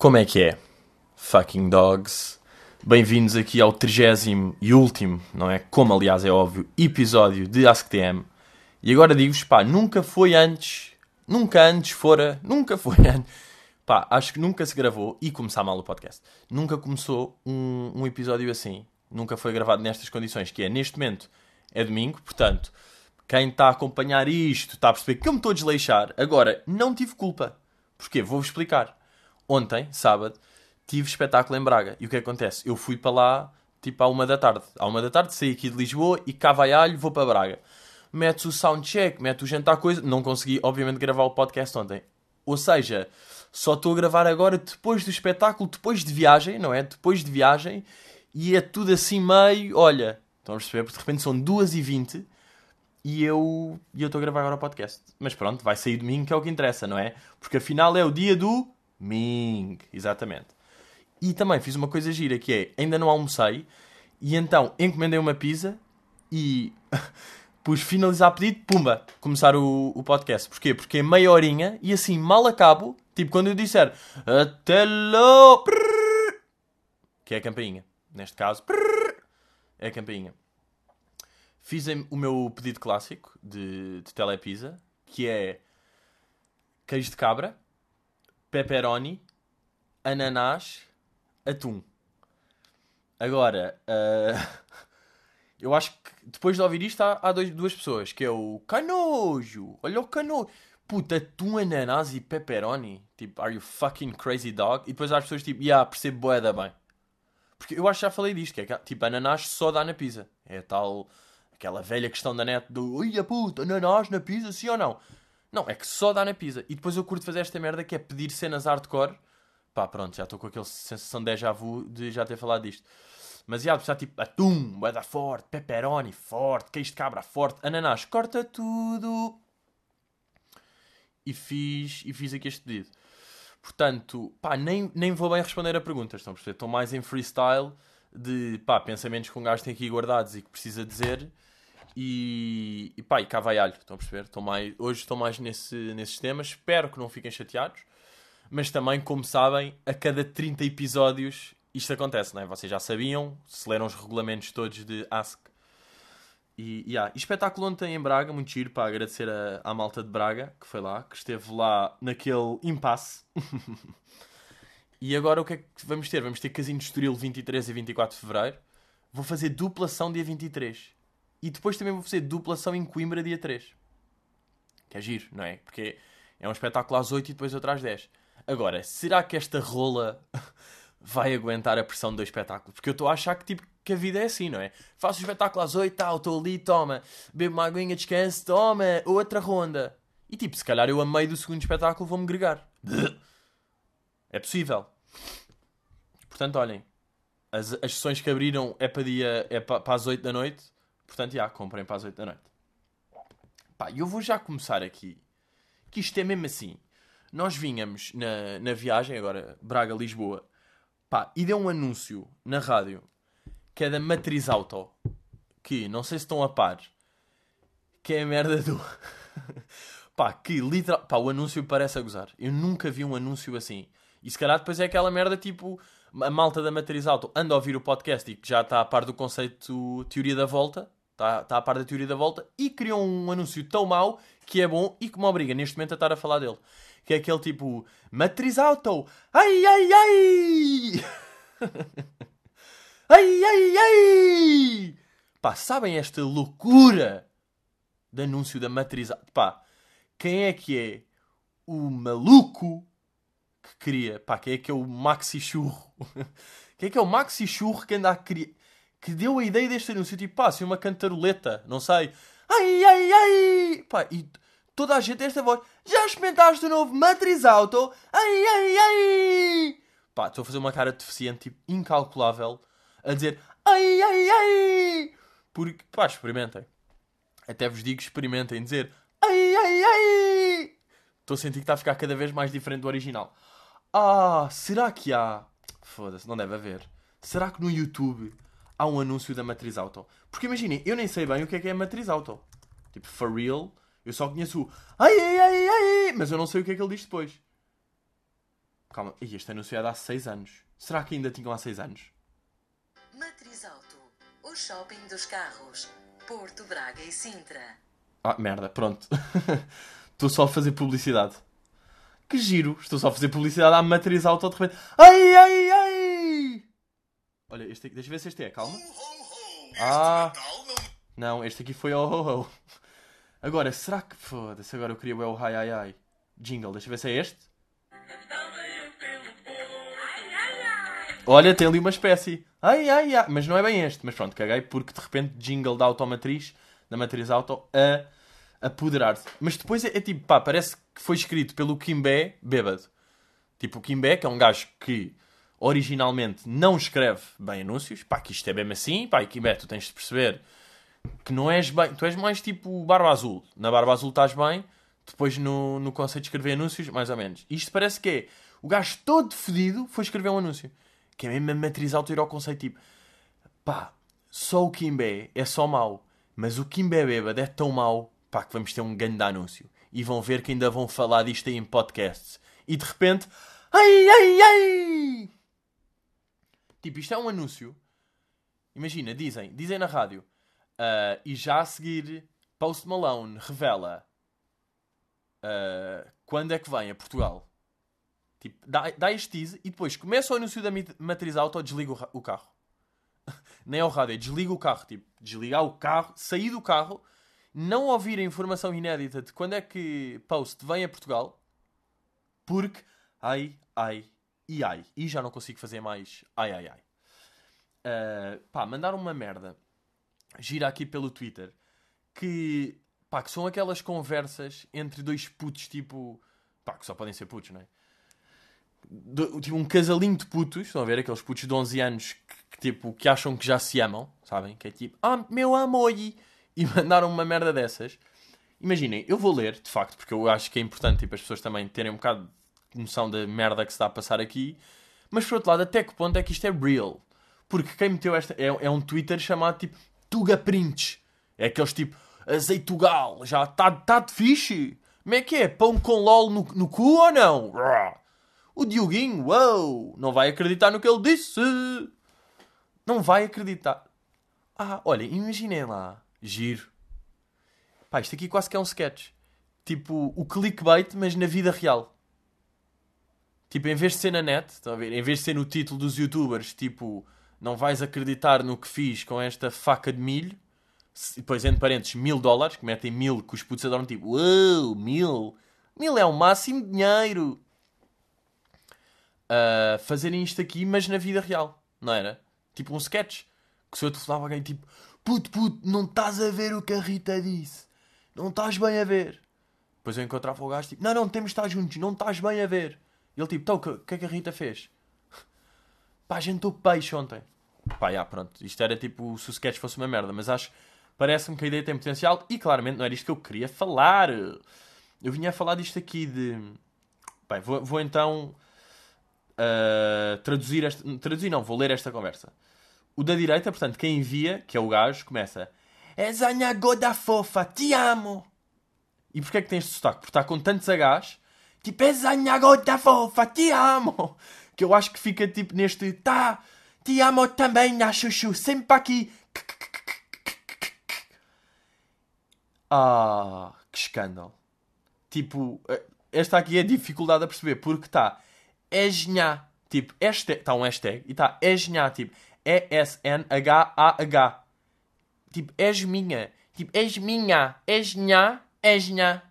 Como é que é? Fucking dogs. Bem-vindos aqui ao trigésimo e último, não é? Como aliás é óbvio, episódio de AskTM. E agora digo-vos, pá, nunca foi antes, nunca antes fora, nunca foi antes. Pá, acho que nunca se gravou, e começar mal o podcast, nunca começou um, um episódio assim. Nunca foi gravado nestas condições, que é, neste momento, é domingo, portanto, quem está a acompanhar isto está a perceber que eu me estou a desleixar. Agora, não tive culpa. Porquê? Vou-vos explicar. Ontem, sábado, tive espetáculo em Braga. E o que acontece? Eu fui para lá, tipo, à uma da tarde. À uma da tarde, saí aqui de Lisboa e cá vai alho, vou para Braga. Metes o soundcheck, metes o jantar coisa. Não consegui, obviamente, gravar o podcast ontem. Ou seja, só estou a gravar agora depois do espetáculo, depois de viagem, não é? Depois de viagem. E é tudo assim meio... Olha, estão a perceber? Porque de repente são 2h20 e eu e eu estou a gravar agora o podcast. Mas pronto, vai sair domingo, que é o que interessa, não é? Porque afinal é o dia do Ming, exatamente. E também fiz uma coisa gira que é, ainda não almocei, e então encomendei uma pizza e pus finalizar pedido, pumba, começar o, o podcast. Porquê? Porque é meia horinha e assim mal acabo, tipo quando eu disser até lá, que é a campainha. Neste caso, é a campainha. Fiz o meu pedido clássico de, de telepizza, que é queijo de cabra, pepperoni, ananás, atum. Agora, uh, eu acho que depois de ouvir isto há, há dois, duas pessoas, que é o canojo, olha o canojo. Puta, atum, ananás e pepperoni. Tipo, are you fucking crazy dog? E depois há as pessoas tipo, yeah, percebo boeda bem. Porque eu acho que já falei disto, que é tipo, ananás só dá na pizza. É tal, aquela velha questão da net do, ui, puta, ananás na pizza, sim ou não? Não, é que só dá na pizza. E depois eu curto fazer esta merda que é pedir cenas hardcore. Pá, pronto, já estou com aquela sensação de déjà vu de já ter falado disto. Mas já, precisa tipo atum, moeda forte, pepperoni forte, queijo de cabra forte, ananás, corta tudo. E fiz, e fiz aqui este pedido. Portanto, pá, nem, nem vou bem responder a perguntas, estão a perceber? Estou mais em freestyle de, pá, pensamentos que um gajo tem aqui guardados e que precisa dizer. E, e pá, e cá vai alho, estão a perceber? Estou mais, hoje estou mais nesse, nesses temas. Espero que não fiquem chateados. Mas também, como sabem, a cada 30 episódios isto acontece, não é? Vocês já sabiam, se leram os regulamentos todos de Ask. E, yeah. e espetáculo ontem em Braga, muito giro, para agradecer a, à malta de Braga, que foi lá, que esteve lá naquele impasse. e agora o que é que vamos ter? Vamos ter Casino de Estoril 23 e 24 de Fevereiro. Vou fazer duplação dia 23. E depois também vou fazer duplação em Coimbra dia 3. Que é giro, não é? Porque é um espetáculo às 8 e depois outro às 10. Agora, será que esta rola vai aguentar a pressão do espetáculo? Porque eu estou a achar que, tipo, que a vida é assim, não é? Faço o espetáculo às 8, tal, estou ali, toma. Bebo uma aguinha, descanso, toma. Outra ronda. E tipo, se calhar eu a meio do segundo espetáculo vou-me gregar. É possível. Portanto, olhem. As, as sessões que abriram é para dia, é para, para as 8 da noite. Portanto, já, comprem para as 8 da noite. Pá, eu vou já começar aqui. Que isto é mesmo assim. Nós vínhamos na, na viagem, agora Braga-Lisboa, pá, e deu um anúncio na rádio que é da Matriz Auto. Que não sei se estão a par. Que é a merda do. pá, que literal. Pá, o anúncio parece a gozar. Eu nunca vi um anúncio assim. E se calhar depois é aquela merda tipo. A malta da Matriz Auto anda a ouvir o podcast e que já está a par do conceito teoria da volta está, está a par da teoria da volta, e criou um anúncio tão mau que é bom e que me obriga neste momento a estar a falar dele. Que é aquele tipo, matriz auto, ai ai ai! ai ai ai! Pá, sabem esta loucura de anúncio da matriz auto? Pá, quem é que é o maluco que cria? Pá, quem é que é o Maxi Churro? quem é que é o Maxi Churro que anda a criar? Que deu a ideia deste anúncio, tipo, pá, assim uma cantaroleta, não sei. Ai, ai, ai! Pá, e toda a gente esta voz. Já experimentaste o novo Matriz Auto? Ai, ai, ai! Pá, estou a fazer uma cara deficiente, tipo, incalculável, a dizer ai, ai, ai! Porque, pá, experimentem. Até vos digo, experimentem dizer ai, ai, ai! Estou a sentir que está a ficar cada vez mais diferente do original. Ah, será que há? Foda-se, não deve haver. Será que no YouTube há um anúncio da Matriz Auto. Porque imaginem, eu nem sei bem o que é que é a Matriz Auto. Tipo, for real, eu só conheço o ai, ai, ai, ai, mas eu não sei o que é que ele diz depois. Calma, e este anúncio é de há 6 anos. Será que ainda tinham há 6 anos? Matriz Auto, o shopping dos carros. Porto, Braga e Sintra. Ah, merda, pronto. Estou só a fazer publicidade. Que giro! Estou só a fazer publicidade à matriz auto de repente. Ai, ai, ai! Olha, este aqui, deixa eu ver se este é, calma. Ah, não, este aqui foi o ho ho. Agora, será que. Foda-se, agora eu queria o ai ai ai. Jingle, deixa eu ver se é este. Olha, tem ali uma espécie. Ai, ai, ai. Mas não é bem este. Mas pronto, caguei porque de repente jingle da automatriz, da matriz auto, a apoderar-se. Mas depois é, é, tipo, pá, parece que foi escrito pelo Kimbé bêbado. Tipo, o Kimbé, que é um gajo que originalmente não escreve bem anúncios. Pá, que isto é mesmo assim. Pá, e Kimbé, tu tens de perceber que não és bem. Tu és mais tipo Barba Azul. Na Barba Azul estás bem. Depois no, no conceito de escrever anúncios, mais ou menos. Isto parece que é o gajo todo fedido foi escrever um anúncio. Que é mesmo a matriz auto ir ao conceito tipo pá, só o Kimbé é só mau. Mas o Kimbé bêbado é tão mau pá, que vamos ter um grande anúncio. E vão ver que ainda vão falar disto aí em podcasts. E de repente, ai, ai, ai! Tipo, isto é um anúncio. Imagina, dizem, dizem na rádio. Uh, e já a seguir, Post Malone revela uh, quando é que vem a Portugal. Tipo, dá, dá este tease e depois começa o anúncio da matriz auto, desliga o, o carro. Nem é o rádio, é desliga o carro. Tipo, desligar o carro, sair do carro não ouvir a informação inédita de quando é que Post vem a Portugal, porque ai, ai e ai. E já não consigo fazer mais ai, ai, ai. Uh, pá, mandaram uma merda. Gira aqui pelo Twitter. Que, pá, que são aquelas conversas entre dois putos, tipo... Pá, que só podem ser putos, não é? Do, tipo, um casalinho de putos, estão a ver? Aqueles putos de 11 anos que, que, tipo, que acham que já se amam, sabem? Que é tipo, ah, meu amor, e mandaram uma merda dessas. Imaginem, eu vou ler, de facto, porque eu acho que é importante tipo, as pessoas também terem um bocado noção da merda que se está a passar aqui. Mas por outro lado, até que ponto é que isto é real? Porque quem meteu esta. É, é um Twitter chamado tipo Tuga Prints. É aqueles tipo azeitugal, já está tá de fixe. Como é que é? Pão com LOL no, no cu ou não? O Dioguinho, uou, não vai acreditar no que ele disse. Não vai acreditar. Ah, olha, imaginem lá Giro. Pá, isto aqui quase que é um sketch. Tipo, o clickbait, mas na vida real. Tipo, em vez de ser na net, estão a ver? Em vez de ser no título dos youtubers, tipo, não vais acreditar no que fiz com esta faca de milho. Depois, entre parênteses, mil dólares, que metem mil, que os putos adoram, tipo, uau, mil. Mil é o máximo de dinheiro. Uh, fazerem isto aqui, mas na vida real, não era? Tipo um sketch. Que se eu telefonava alguém, tipo, Puto, puto, não estás a ver o que a Rita disse. Não estás bem a ver. Depois eu encontrava o gajo tipo, não, não, temos de estar juntos, não estás bem a ver. Ele tipo, então, o que, que é que a Rita fez? Pá, jantou peixe ontem. Pá, já, pronto. Isto era tipo, se o sketch fosse uma merda, mas acho, parece-me que a ideia tem potencial e claramente não era isto que eu queria falar. Eu vinha a falar disto aqui de... Bem, vou, vou então uh, traduzir esta... Traduzir não, vou ler esta conversa. O da direita, portanto, quem envia, que é o gajo, começa És a goda fofa, te amo. E porquê é que tem este sotaque? Porque está com tantos Hs, tipo, és a minha goda fofa, te amo. Que eu acho que fica tipo neste, tá, te amo também, na chuchu, sempre aqui. Ah, que escândalo. Tipo, eh, esta aqui é dificuldade a perceber, porque está, és nha, tipo, está um hashtag, e está, és tipo, e-S-N-H-A-H. Tipo, és minha. Tipo, és minha. És nha. És nha.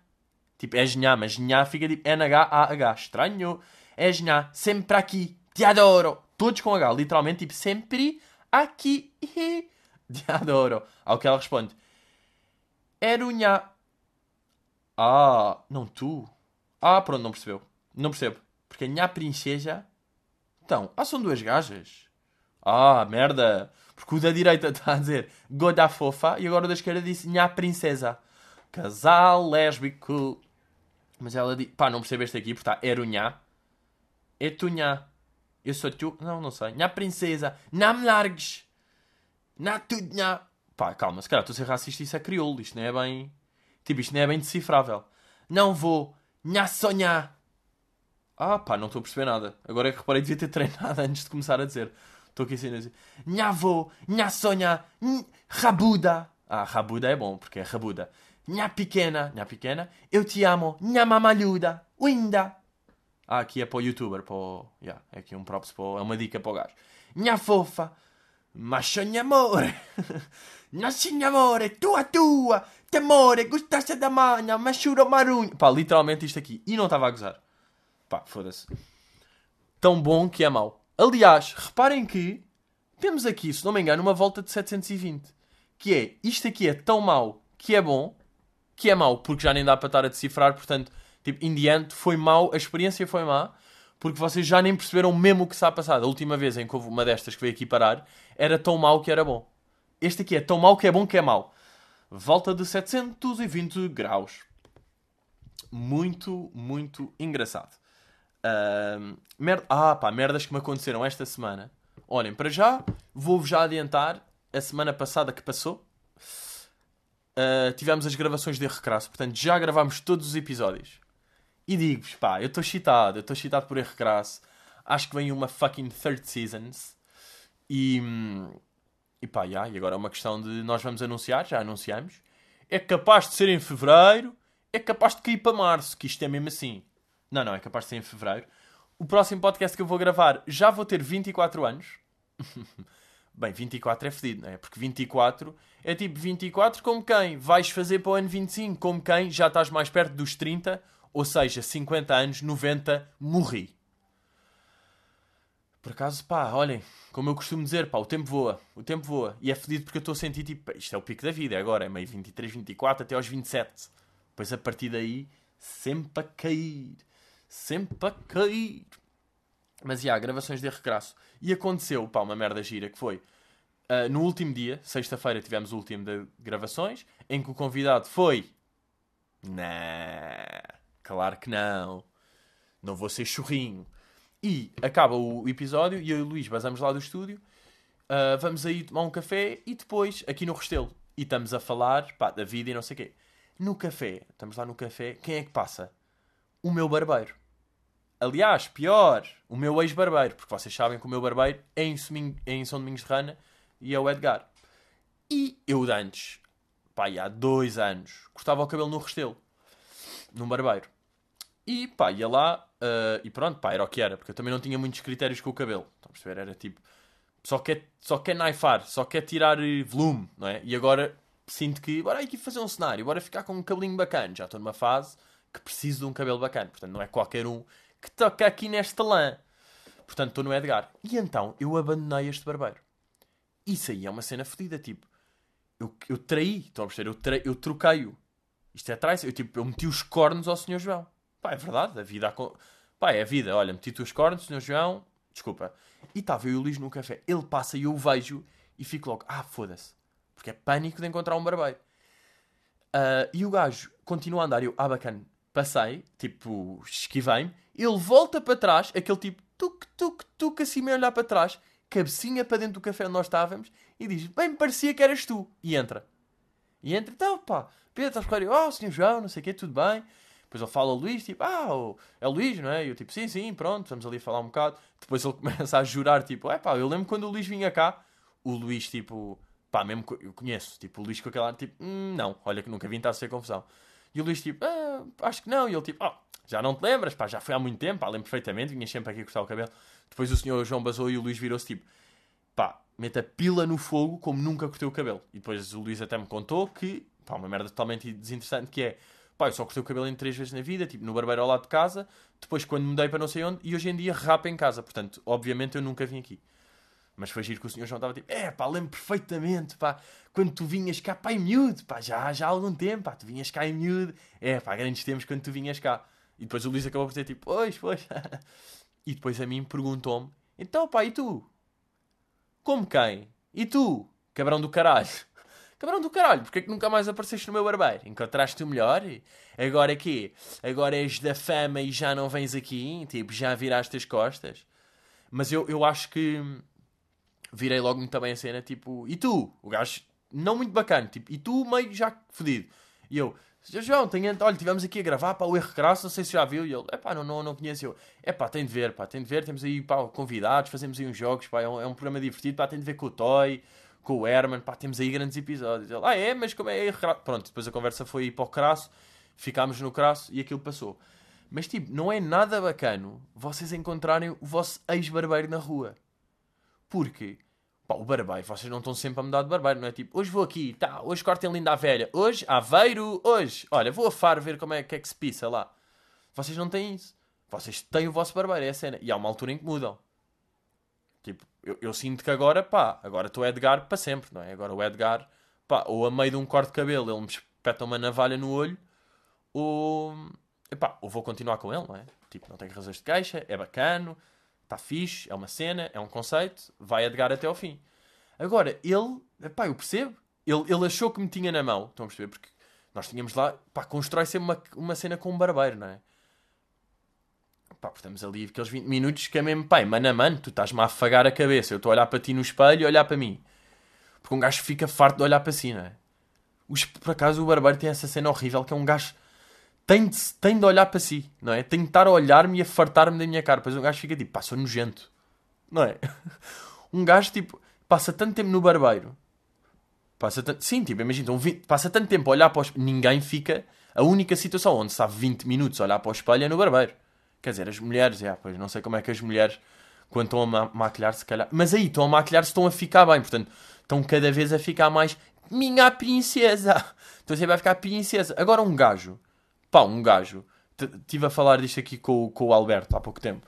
Tipo, és nha, mas nha fica tipo N-H-A-H. Estranho. És nha. Sempre aqui. Te adoro. Todos com H. Literalmente, tipo, sempre aqui. Te adoro. Ao que ela responde. Era nha. Ah, não tu. Ah, pronto, não percebeu. Não percebo. Porque a minha princesa. Então, ah, são duas gajas. Ah, merda! Porque o da direita está a dizer Goda fofa e agora o da esquerda disse Nha princesa. Casal lésbico. Mas ela diz. Pá, não percebeste aqui porque está Nha. É tu Nha. Eu sou tu. Não, não sei. Nha princesa. Não me largues. Nha tudo Nha. Pá, calma, se calhar estou a ser racista isso é crioulo. Isto não é bem. Tipo, isto não é bem decifrável. Não vou. Nha sonhar. Ah, pá, não estou a perceber nada. Agora é que reparei, devia ter treinado antes de começar a dizer. Estou aqui assim a dizer: Nha avô, nha sonha, nh- rabuda. Ah, rabuda é bom, porque é rabuda. Nha pequena, nha pequena, eu te amo, nha mamalhuda, winda. Ah, aqui é para o youtuber, para o... Yeah, é aqui um props, para é uma dica para o gajo. Nha fofa, macho nha amore, nasci amore, tua tua, temore, gostaste da manha, machuro marunho. Pá, literalmente isto aqui. E não estava a gozar. Pá, foda-se. Tão bom que é mau. Aliás, reparem que temos aqui, se não me engano, uma volta de 720. Que é, isto aqui é tão mau que é bom, que é mau porque já nem dá para estar a decifrar, portanto, tipo, the end, foi mau, a experiência foi má, porque vocês já nem perceberam mesmo o que está a passar. A última vez em que houve uma destas que veio aqui parar, era tão mau que era bom. Este aqui é tão mau que é bom que é mau. Volta de 720 graus. Muito, muito engraçado. Ahm, mer- Ah, pá, merdas que me aconteceram esta semana. Olhem, para já, vou-vos já adiantar. A semana passada que passou, ah, tivemos as gravações de Recrasso. Portanto, já gravámos todos os episódios. E digo-vos, pá, eu estou excitado. Eu estou excitado por Erro Crasso. Acho que vem uma fucking third seasons. E, e pá, já, e agora é uma questão de nós vamos anunciar, já anunciamos. É capaz de ser em fevereiro, é capaz de cair para março, que isto é mesmo assim. Não, não, é capaz de ser em fevereiro. O próximo podcast que eu vou gravar já vou ter 24 anos. Bem, 24 é fedido, não é? Porque 24 é tipo 24 como quem? Vais fazer para o ano 25 como quem? Já estás mais perto dos 30, ou seja, 50 anos, 90, morri. Por acaso, pá, olhem, como eu costumo dizer, pá, o tempo voa, o tempo voa. E é fedido porque eu estou a sentir, tipo, isto é o pico da vida, é agora, é meio 23, 24 até aos 27. Depois a partir daí, sempre a cair, sempre a cair. Mas, já, gravações de recrasso. E aconteceu, pá, uma merda gira, que foi, ah, no último dia, sexta-feira, tivemos o último de gravações, em que o convidado foi... Não, claro que não. Não vou ser churrinho. E acaba o episódio e eu e o Luís vazamos lá do estúdio, ah, vamos aí tomar um café e depois aqui no Restelo. E estamos a falar pá, da vida e não sei o quê. No café, estamos lá no café, quem é que passa? O meu barbeiro. Aliás, pior, o meu ex-barbeiro, porque vocês sabem que o meu barbeiro é em, é em São Domingos de Rana e é o Edgar. E eu de antes, pá, há dois anos, cortava o cabelo no Restelo, num barbeiro. E pá, ia lá ah, e pronto, pá, era o que era, porque eu também não tinha muitos critérios com o cabelo. Estão a perceber? Era tipo, só quer, só quer naifar, só quer tirar eh, volume, não é? E agora sinto que, bora aqui fazer um cenário, bora ficar com um cabelinho bacana. Já estou numa fase que preciso de um cabelo bacana, portanto não é qualquer um que toca aqui nesta lã. Portanto estou no Edgar. E então eu abandonei este barbeiro. Isso aí é uma cena fodida, tipo, eu, eu traí, estão a perceber? Eu, tra- eu troquei-o. Isto é traição. Eu, tipo, eu meti os cornos ao Sr. João. Pá, é verdade. A vida... Pá, é a vida. Olha, meti-te os cornos, Sr. João... Desculpa. E estava eu e o Luís no café. Ele passa e eu o vejo e fico logo... Ah, foda-se. Porque é pânico de encontrar um barbeiro. Ah, e o gajo continua a andar. Eu, ah, bacana. Passei, tipo, esquivei-me. Ele volta para trás, aquele tipo, tuc, tuc, tuc, assim meio olhar para trás, cabecinha para dentro do café onde nós estávamos, e diz, bem, me parecia que eras tu. E entra. E entra, então, pá, Pedro, estás claro? Oh, senhor João, não sei o quê, tudo bem. Depois ele fala ao Luís, tipo, ah, é o Luís, não é? E eu, tipo, sim, sim, pronto, estamos ali a falar um bocado. Depois ele começa a jurar, tipo, é pá, eu lembro quando o Luís vinha cá, o Luís, tipo, pá, mesmo eu conheço, tipo, o Luís com aquele ar, tipo, hum, não, olha que nunca vim estar a ser confusão. E o Luís, tipo, ah, acho que não. E ele, tipo, oh, já não te lembras, pá, já foi há muito tempo, pá, lembro perfeitamente, vinhas sempre aqui cortar o cabelo. Depois o senhor João basou e o Luís virou-se, tipo, pá, a pila no fogo como nunca cortei o cabelo. E depois o Luís até me contou que, pá, uma merda totalmente desinteressante que é, pá, eu só cortei o cabelo em três vezes na vida, tipo, no barbeiro ao lado de casa, depois quando mudei para não sei onde, e hoje em dia rapa em casa. Portanto, obviamente eu nunca vim aqui. Mas foi giro que o senhor João estava tipo, é pá, lembro perfeitamente, pá, quando tu vinhas cá, pá, em miúdo, pá, já, já há algum tempo, pá, tu vinhas cá em miúdo, é pá, grandes tempos quando tu vinhas cá. E depois o Luís acabou por dizer tipo, pois, pois. e depois a mim perguntou-me, então pá, e tu? Como quem? E tu? Cabrão do caralho. Cabrão do caralho, porque é que nunca mais apareceste no meu barbeiro? Encontraste o melhor? Agora quê? Agora és da fama e já não vens aqui? Tipo, já viraste as costas? Mas eu, eu acho que virei logo muito bem a cena, tipo, e tu? O gajo não muito bacana, tipo, e tu meio já fodido. E eu, "Sr. João, tenho, olha, estivemos aqui a gravar, pá, o erro crasso, não sei se já viu. E ele, é pá, não, não, não conheço. Eu, é pá, tem de ver, pá, tem de ver. Temos aí, pá, convidados, fazemos aí uns jogos, pá, é um, é um programa divertido, pá, tem de ver com o Toy, com o Herman, pá, temos aí grandes episódios. Ele, ah, é, mas como é erro crasso? Pronto, depois a conversa foi para o crasso, ficámos no crasso e aquilo passou. Mas, tipo, não é nada bacano vocês encontrarem o vosso ex-barbeiro na rua. Porque, pá, o barbeiro, vocês não estão sempre a mudar de barbeiro, não é? Tipo, hoje vou aqui, tá, hoje cortem linda a velha, hoje, Aveiro, hoje, olha, vou a Faro ver como é que é que se pisa lá. Vocês não têm isso. Vocês têm o vosso barbeiro, é a cena. E há uma altura em que mudam. Tipo, eu, eu sinto que agora, pá, agora estou Edgar para sempre, não é? Agora o Edgar, pá, ou a meio de um corte de cabelo ele me espeta uma navalha no olho, ou, epá, ou vou continuar com ele, não é? Tipo, não tenho razões de queixa, é bacano, está fixe, é uma cena, é um conceito, vai Edgar até ao fim. Agora, ele, epá, eu percebo, ele, ele achou que me tinha na mão, estão a perceber? Porque nós tínhamos lá, pá, constrói sempre uma, uma cena com um barbeiro, não é? Pá, porque estamos ali aqueles 20 minutos que é mesmo, pai, mano a mano, tu estás-me a afagar a cabeça, eu estou a olhar para ti no espelho e olhar para mim. Porque um gajo fica farto de olhar para si, não é? Os, por acaso o barbeiro tem essa cena horrível que é um gajo tem de, tem de olhar para si, não é? Tem de estar a olhar-me e a fartar-me da minha cara. Depois um gajo fica tipo, pá, sou nojento, não é? Um gajo tipo, passa tanto tempo no barbeiro, passa tanto, sim, tipo, imagina, então, vi- passa tanto tempo a olhar para o espelho, ninguém fica. A única situação onde está 20 minutos a olhar para o espelho é no barbeiro. Quer dizer, as mulheres, é, pois não sei como é que as mulheres, quando estão a ma maquilhar, se calhar. Mas aí estão a maquilhar-se, estão a ficar bem, portanto, estão cada vez a ficar mais. Minha princesa! Então você vai ficar princesa. Agora um gajo, pá, um gajo, estive a falar disto aqui com, o- com o Alberto há pouco tempo,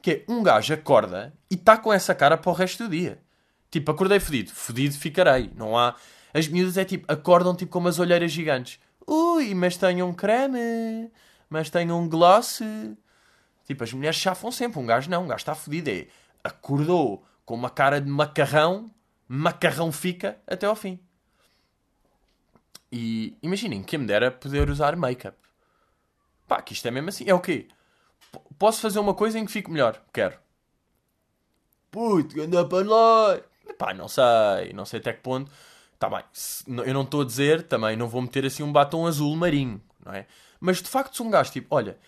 que é um gajo acorda e está com essa cara para o resto do dia. Tipo, acordei fodido, fodido ficarei. Não há. As miúdas é tipo, acordam tipo com umas olheiras gigantes. Ui, mas tenho um creme, mas tenho um gloss. Tipo, as mulheres chafam sempre. Um gajo não, um gajo está fodido. É, acordou com uma cara de macarrão, macarrão fica até ao fim. E imaginem, quem me dera poder usar make-up. Pá, que isto é mesmo assim. É o quê? P- Posso fazer uma coisa em que fique melhor? Quero. Puto, anda para lá. Pá, não sei. Não sei até que ponto. Tá bem. Eu não estou a dizer, também não vou meter assim um batom azul marinho, não é? Mas de facto, se um gajo tipo, olha,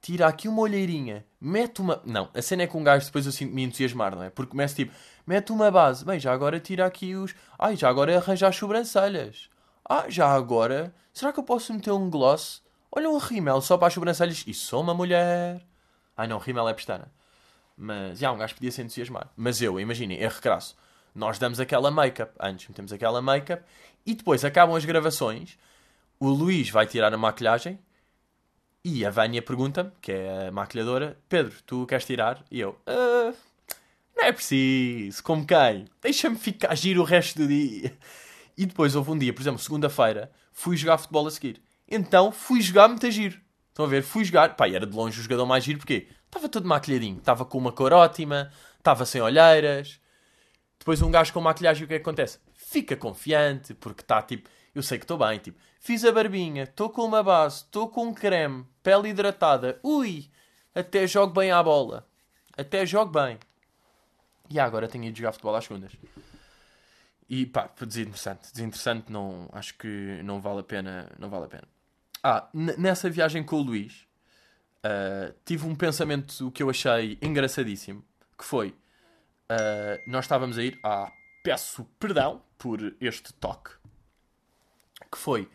tira aqui uma olheirinha, mete uma. Não, a cena é que um gajo depois eu sinto-me entusiasmar, não é? Porque começa tipo, mete uma base, bem, já agora tira aqui os. Ai, já agora arranja as sobrancelhas. Ah, já agora, será que eu posso meter um gloss? Olha um rímel só para as sobrancelhas. E sou uma mulher. Ai não, rímel é pestana. Mas, já, um gajo podia se entusiasmar. Mas eu, imaginem, erro crasso. Nós damos aquela make-up, antes metemos aquela make-up, e depois acabam as gravações, o Luís vai tirar a maquilhagem, e a Vânia pergunta-me, que é a maquilhadora, Pedro, tu queres tirar? E eu, "Ah, não é preciso, como quem? Deixa-me ficar giro o resto do dia. E depois houve um dia, por exemplo, segunda-feira, fui jogar futebol a seguir. Então fui jogar muito giro. Estão a ver? Fui jogar. Pá, era de longe o jogador mais giro, porque estava todo maquilhadinho. Estava com uma cor ótima, estava sem olheiras. Depois um gajo com maquilhagem, o que é que acontece? Fica confiante, porque está tipo, eu sei que estou bem, tipo, fiz a barbinha, estou com uma base, estou com um creme, pele hidratada, ui, até jogo bem à bola. Até jogo bem. E agora tenho ido jogar futebol às segundas. E pá, desinteressante. Desinteressante, não, acho que não vale a pena. Não vale a pena. Ah, nessa viagem com o Luís, ah, tive um pensamento que eu achei engraçadíssimo, que foi, ah, nós estávamos a ir, ah, peço perdão por este toque, que foi,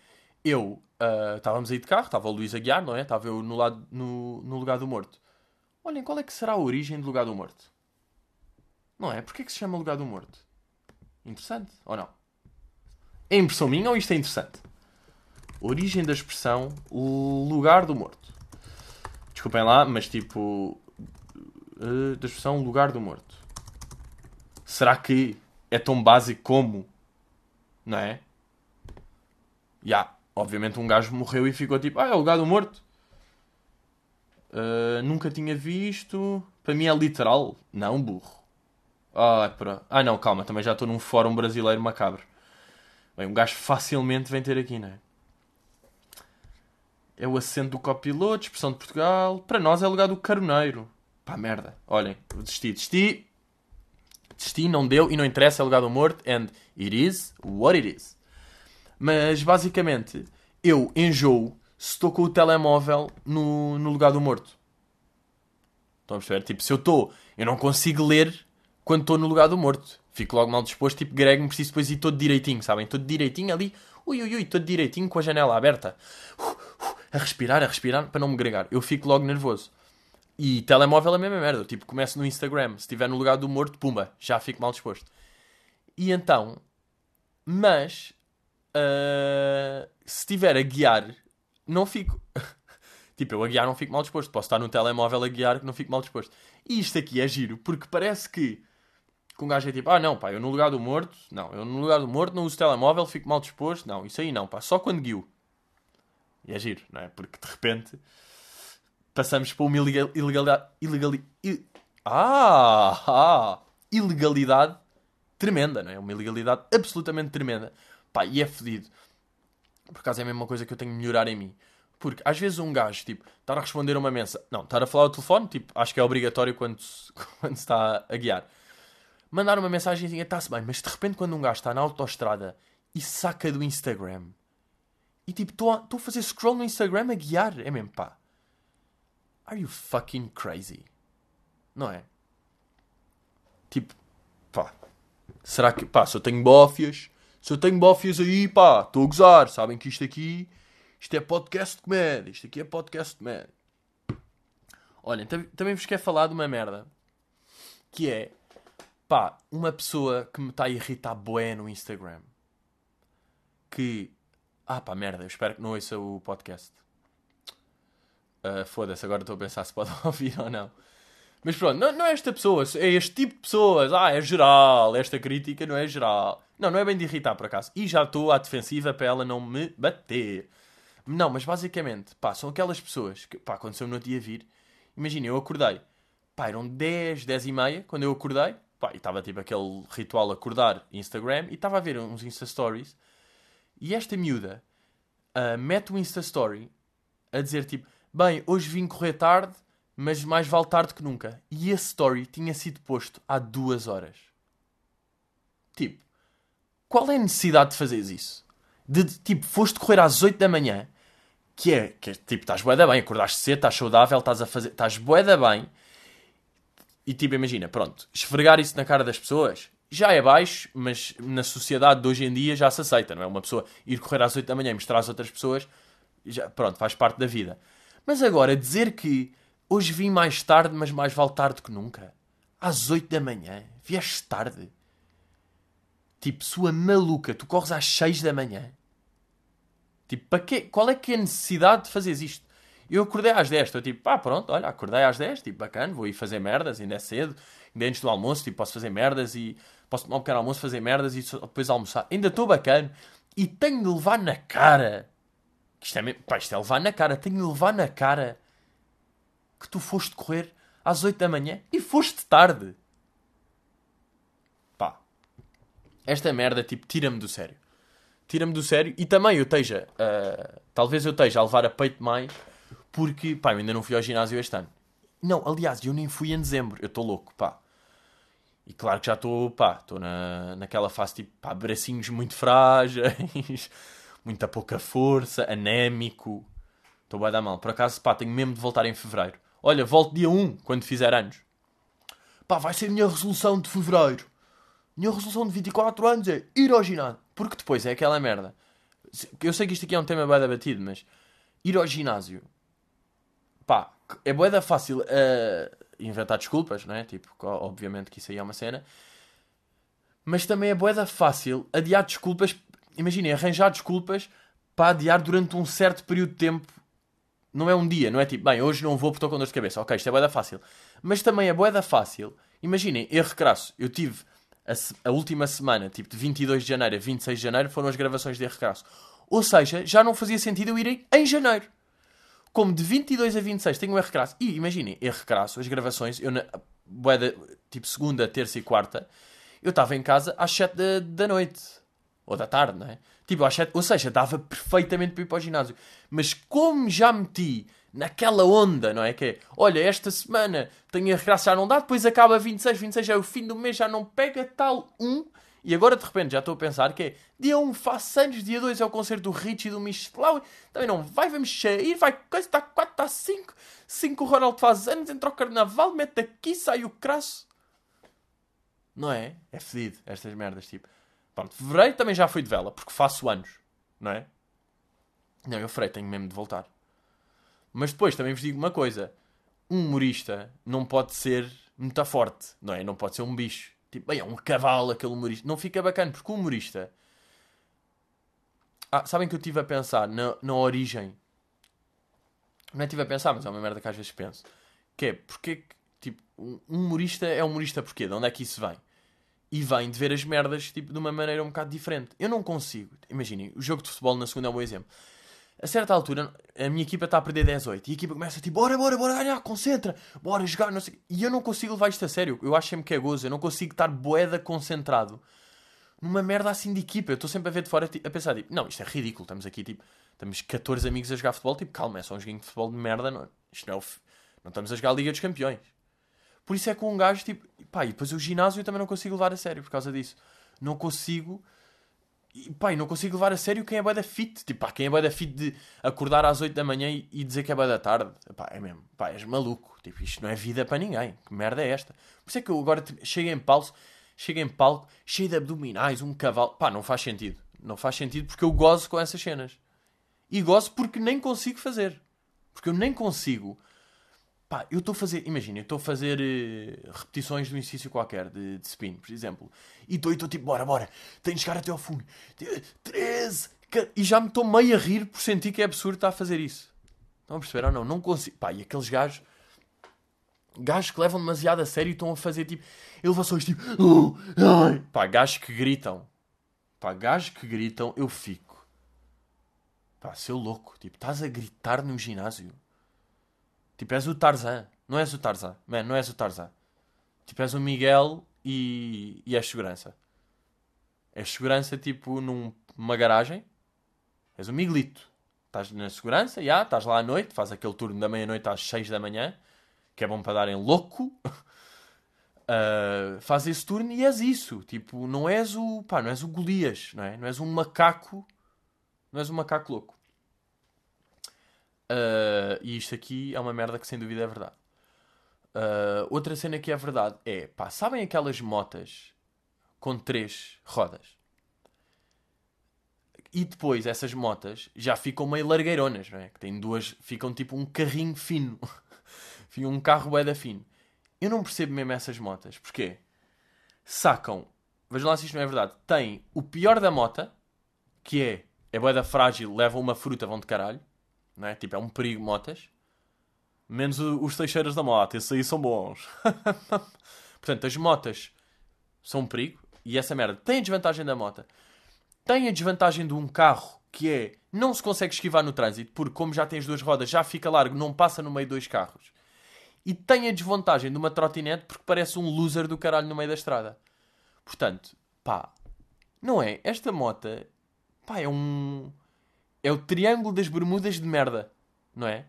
eu, ah, estávamos a ir de carro, estava o Luís a guiar, não é? Estava eu no, lado, no, no lugar do morto. Olhem, qual é que será a origem do lugar do morto? Não é? Porquê que se chama lugar do morto? Interessante, ou não? É impressão minha ou isto é interessante? Origem da expressão lugar do morto. Desculpem lá, mas tipo. eh, da expressão lugar do morto. Será que é tão básico como. Não é? Já, obviamente um gajo morreu e ficou tipo, ah, é o lugar do morto. Eh, nunca tinha visto. Para mim é literal. Não, burro. Ah, para... ah, não, calma, também já estou num fórum brasileiro macabro. Bem, um gajo facilmente vem ter aqui, não é? É o acento do copiloto, expressão de Portugal. Para nós é o lugar do caroneiro. Pá, merda. Olhem, desisti, desisti. Desisti, não deu e não interessa, é lugar do morto. And it is what it is. Mas basicamente, eu enjoo se estou com o telemóvel no, no lugar do morto. Estão a perceber? Tipo, se eu estou, eu não consigo ler quando estou no lugar do morto. Fico logo mal disposto, tipo, grego, preciso depois ir todo direitinho, sabem? Todo direitinho ali, ui, ui, ui, todo direitinho com a janela aberta. Uh, uh, a respirar, a respirar, para não me gregar. Eu fico logo nervoso. E telemóvel é a mesma merda. Tipo, começo no Instagram. Se estiver no lugar do morto, pumba, já fico mal disposto. E então, mas, uh, se estiver a guiar, não fico. tipo, eu a guiar não fico mal disposto. Posso estar no telemóvel a guiar que não fico mal disposto. E isto aqui é giro, porque parece que com um gajo é tipo, ah não, pá, eu no lugar do morto, não, eu no lugar do morto não uso telemóvel, fico mal disposto, não, isso aí não, pá, só quando guio. E é giro, não é? Porque de repente passamos para uma ilegal, ilegalidade. Ilegali, il, ah, ah! Ilegalidade tremenda, não é? Uma ilegalidade absolutamente tremenda. Pá, e é fedido. Por acaso é a mesma coisa que eu tenho de melhorar em mim. Porque às vezes um gajo, tipo, estar a responder uma mensagem. Não, estar a falar ao telefone, tipo, acho que é obrigatório quando se, quando se está a guiar. Mandar uma mensagem está-se bem, mas de repente quando um gajo está na autoestrada e saca do Instagram e tipo, estou a, fazer scroll no Instagram a guiar, é mesmo pá. Are you fucking crazy? Não é? Tipo, pá. Será que, pá, se eu tenho bófias, se eu tenho bófias aí, pá, estou a gozar. Sabem que isto aqui, isto é podcast de comédia. Isto aqui é podcast de comédia. Olhem, também vos quero falar de uma merda. Que é, pá, uma pessoa que me está a irritar bué no Instagram. Que, ah pá, merda, eu espero que não ouça o podcast. Uh, Foda-se, agora estou a pensar se pode ouvir ou não. Mas pronto, não, não é esta pessoa, é este tipo de pessoas. Ah, é geral, esta crítica não é geral. Não, não é bem de irritar por acaso. E já estou à defensiva para ela não me bater. Não, mas basicamente, pá, são aquelas pessoas que, pá, aconteceu no dia vir. Imagina, eu acordei, pá, eram 10, 10 e meia quando eu acordei. Pá, e estava tipo aquele ritual acordar Instagram e estava a ver uns Insta Stories. E esta miúda uh, mete um Insta Story a dizer tipo: Bem, hoje vim correr tarde mas mais vale tarde que nunca. E esse story tinha sido posto há duas horas. Tipo, qual é a necessidade de fazeres isso? De, tipo, foste correr às 8 da manhã, que é, que é tipo, estás boeda bem, acordaste cedo, estás saudável, estás a fazer, estás boeda bem, e tipo, imagina, pronto, esfregar isso na cara das pessoas já é baixo, mas na sociedade de hoje em dia já se aceita, não é? Uma pessoa ir correr às 8 da manhã e mostrar às outras pessoas, já, pronto, faz parte da vida. Mas agora, dizer que Hoje vim mais tarde, mas mais vale tarde que nunca. Às 8 da manhã. Vieste tarde. Tipo, sua maluca, tu corres às 6 da manhã. Tipo, para quê? Qual é que é a necessidade de fazeres isto? Eu acordei às 10, estou tipo, pá, pronto, olha, acordei às 10, tipo, bacana, vou ir fazer merdas, ainda é cedo, ainda é antes do almoço, tipo, posso fazer merdas e posso tomar um pequeno almoço, fazer merdas e depois almoçar. Ainda estou bacana e tenho de levar na cara. Isto é, pá, isto é levar na cara, tenho de levar na cara que tu foste correr às 8 da manhã e foste tarde. Pá. Esta merda, tipo, tira-me do sério. Tira-me do sério e também eu esteja. Uh, talvez eu esteja a levar a peito mais porque, pá, eu ainda não fui ao ginásio este ano. Não, aliás, eu nem fui em dezembro. Eu estou louco, pá. E claro que já estou, pá, estou na, naquela fase tipo, pá, bracinhos muito frágeis, muita pouca força, anémico. Estou bem da mal. Por acaso, pá, tenho mesmo de voltar em fevereiro. Olha, volto dia 1, quando fizer anos. Pá, vai ser a minha resolução de fevereiro. Minha resolução de 24 anos é ir ao ginásio. Porque depois é aquela merda. Eu sei que isto aqui é um tema bem debatido, mas ir ao ginásio, pá, é boeda fácil uh, inventar desculpas, não é? Tipo, obviamente que isso aí é uma cena. Mas também é boeda fácil adiar desculpas. Imaginem, arranjar desculpas para adiar durante um certo período de tempo não é um dia, não é tipo, bem, hoje não vou porque estou com dor de cabeça. Ok, isto é boeda fácil. Mas também é boeda fácil. Imaginem, erro crasso. Eu tive a, a, última semana, tipo de 22 de janeiro a 26 de janeiro, foram as gravações de erro crasso. Ou seja, já não fazia sentido eu ir em janeiro. Como de 22 a 26 tenho um erro crasso. E imaginem, erro crasso, as gravações, eu na boeda, tipo segunda, terça e quarta, eu estava em casa às 7 da, da noite. Ou da tarde, não é? Tipo, às 7, ou seja, dava perfeitamente para ir para o ginásio. Mas como já meti naquela onda, não é? Que é, olha, esta semana tenho a recreação, já não dá, depois acaba 26, 26 já é o fim do mês, já não pega tal um, E agora de repente já estou a pensar que é dia 1 faço anos, dia 2 é o concerto do Rich e do Michelau. Também não vai, vamos sair, vai coisa, está 4, está 5. 5 o Ronaldo faz anos, entra o carnaval, mete aqui, sai o crasso. Não é? É fedido, estas merdas, tipo. Pronto, fevereiro também já foi de vela, porque faço anos, não é? Não, eu freio, tenho mesmo de voltar. Mas depois também vos digo uma coisa: um humorista não pode ser muito forte, não é? Não pode ser um bicho. Tipo, bem, é um cavalo aquele humorista. Não fica bacana, porque o humorista. Ah, sabem que eu estive a pensar na, na origem. Não é estive a pensar, mas é uma merda que às vezes penso. Que é, porque tipo, um humorista é humorista porquê? De onde é que isso vem? E vem de ver as merdas tipo, de uma maneira um bocado diferente. Eu não consigo. Imaginem, o jogo de futebol na segunda é um bom exemplo a certa altura, a minha equipa está a perder 10-8 e a equipa começa tipo, bora, bora, bora ganhar, concentra, bora jogar, não sei. E eu não consigo levar isto a sério. Eu acho sempre que é gozo, eu não consigo estar boeda concentrado numa merda assim de equipa. Eu estou sempre a ver de fora a pensar, tipo, não, isto é ridículo. Estamos aqui, tipo, estamos 14 amigos a jogar futebol, tipo, calma, é só um joguinho de futebol de merda, não, isto não é o. Não estamos a jogar a Liga dos Campeões. Por isso é que um gajo, tipo, pá, e depois o ginásio eu também não consigo levar a sério por causa disso. Não consigo e pá, não consigo levar a sério quem é bué da fit. Tipo, pá, quem é bué da fit de acordar às 8 da manhã e, e dizer que é bué da tarde. Pá, é mesmo. Pá, és maluco. Tipo, isto não é vida para ninguém. Que merda é esta? Por isso é que eu agora chego em palco, chego em palco, cheio de abdominais, um cavalo. Pá, não faz sentido. Não faz sentido porque eu gozo com essas cenas. E gozo porque nem consigo fazer. Porque eu nem consigo Pá, eu estou a fazer, imagina, eu estou a fazer uh, repetições de um exercício qualquer, de, de spin, por exemplo, e estou tipo, bora, bora, tenho de chegar até ao fundo, 13, e já me estou meio a rir por sentir que é absurdo estar a fazer isso. Estão a perceber ou não? Não consigo. Pá, e aqueles gajos, gajos que levam demasiado a sério e estão a fazer tipo, elevações tipo, uh, pá, gajos que gritam, pá, gajos que gritam, eu fico, pá, seu louco, tipo, estás a gritar no ginásio. Tipo, és o Tarzan. Não és o Tarzan. Man, não és o Tarzan. Tipo, és o Miguel e, e és segurança. És segurança, tipo, num, numa garagem. És o Miguelito. Estás na segurança, já, estás lá à noite, faz aquele turno da meia-noite às 6 da manhã, que é bom para darem louco. Uh, faz esse turno e és isso. Tipo, não és o. Pá, não és o Golias, não é? Não és um macaco. Não és um macaco louco. Uh, e isto aqui é uma merda que sem dúvida é verdade. Uh, outra cena que é verdade é, pá, sabem aquelas motas com três rodas? E depois essas motas já ficam meio largueironas, não é? Que têm duas, ficam tipo um carrinho fino. Um carro bué fino. Eu não percebo mesmo essas motas. Porquê? Sacam, vejam lá se isto não é verdade, tem o pior da mota, que é, é bué frágil, levam uma fruta, vão de caralho não é? Tipo, é um perigo motas. Menos os Teixeiras da moto, esses aí são bons. Portanto, as motas são um perigo. E essa merda tem a desvantagem da moto. Tem a desvantagem de um carro que é não se consegue esquivar no trânsito, porque como já tem as duas rodas, já fica largo, não passa no meio de dois carros. E tem a desvantagem de uma trotinete porque parece um loser do caralho no meio da estrada. Portanto, pá, não é? Esta moto, pá, é um é o triângulo das bermudas de merda, não é?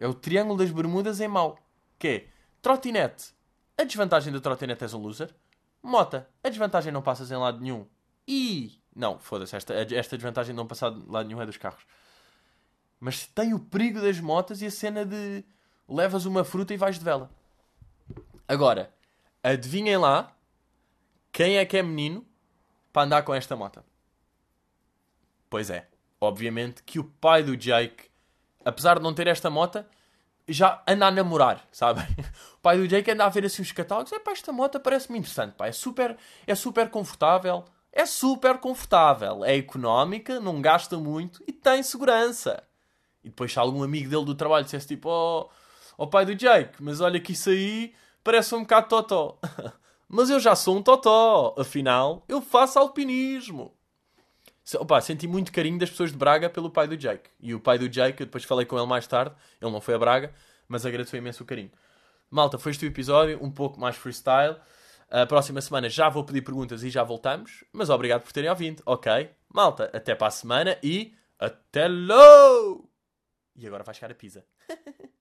É o triângulo das bermudas em mau. Que é trotinete. A desvantagem da trotinete és um loser. Mota. A desvantagem não passas em lado nenhum. E... Não, foda-se. Esta, esta desvantagem de não passar de lado nenhum é dos carros. Mas tem o perigo das motas e a cena de... Levas uma fruta e vais de vela. Agora, adivinhem lá quem é que é menino para andar com esta moto. Pois é obviamente, que o pai do Jake, apesar de não ter esta moto, já anda a namorar, sabem? O pai do Jake anda a ver assim os catálogos. É pá, esta moto parece-me interessante, pá. É super, é super confortável. É super confortável. É económica, não gasta muito e tem segurança. E depois se algum amigo dele do trabalho dissesse tipo, oh, oh pai do Jake, mas olha que isso aí parece um bocado totó. mas eu já sou um totó. Afinal, eu faço alpinismo. Opa, senti muito carinho das pessoas de Braga pelo pai do Jake. E o pai do Jake, eu depois falei com ele mais tarde, ele não foi a Braga, mas agradeceu imenso o carinho. Malta, foi este o episódio, um pouco mais freestyle. A próxima semana já vou pedir perguntas e já voltamos. Mas obrigado por terem ouvido, ok? Malta, até para a semana e até logo! E agora vai chegar a pizza.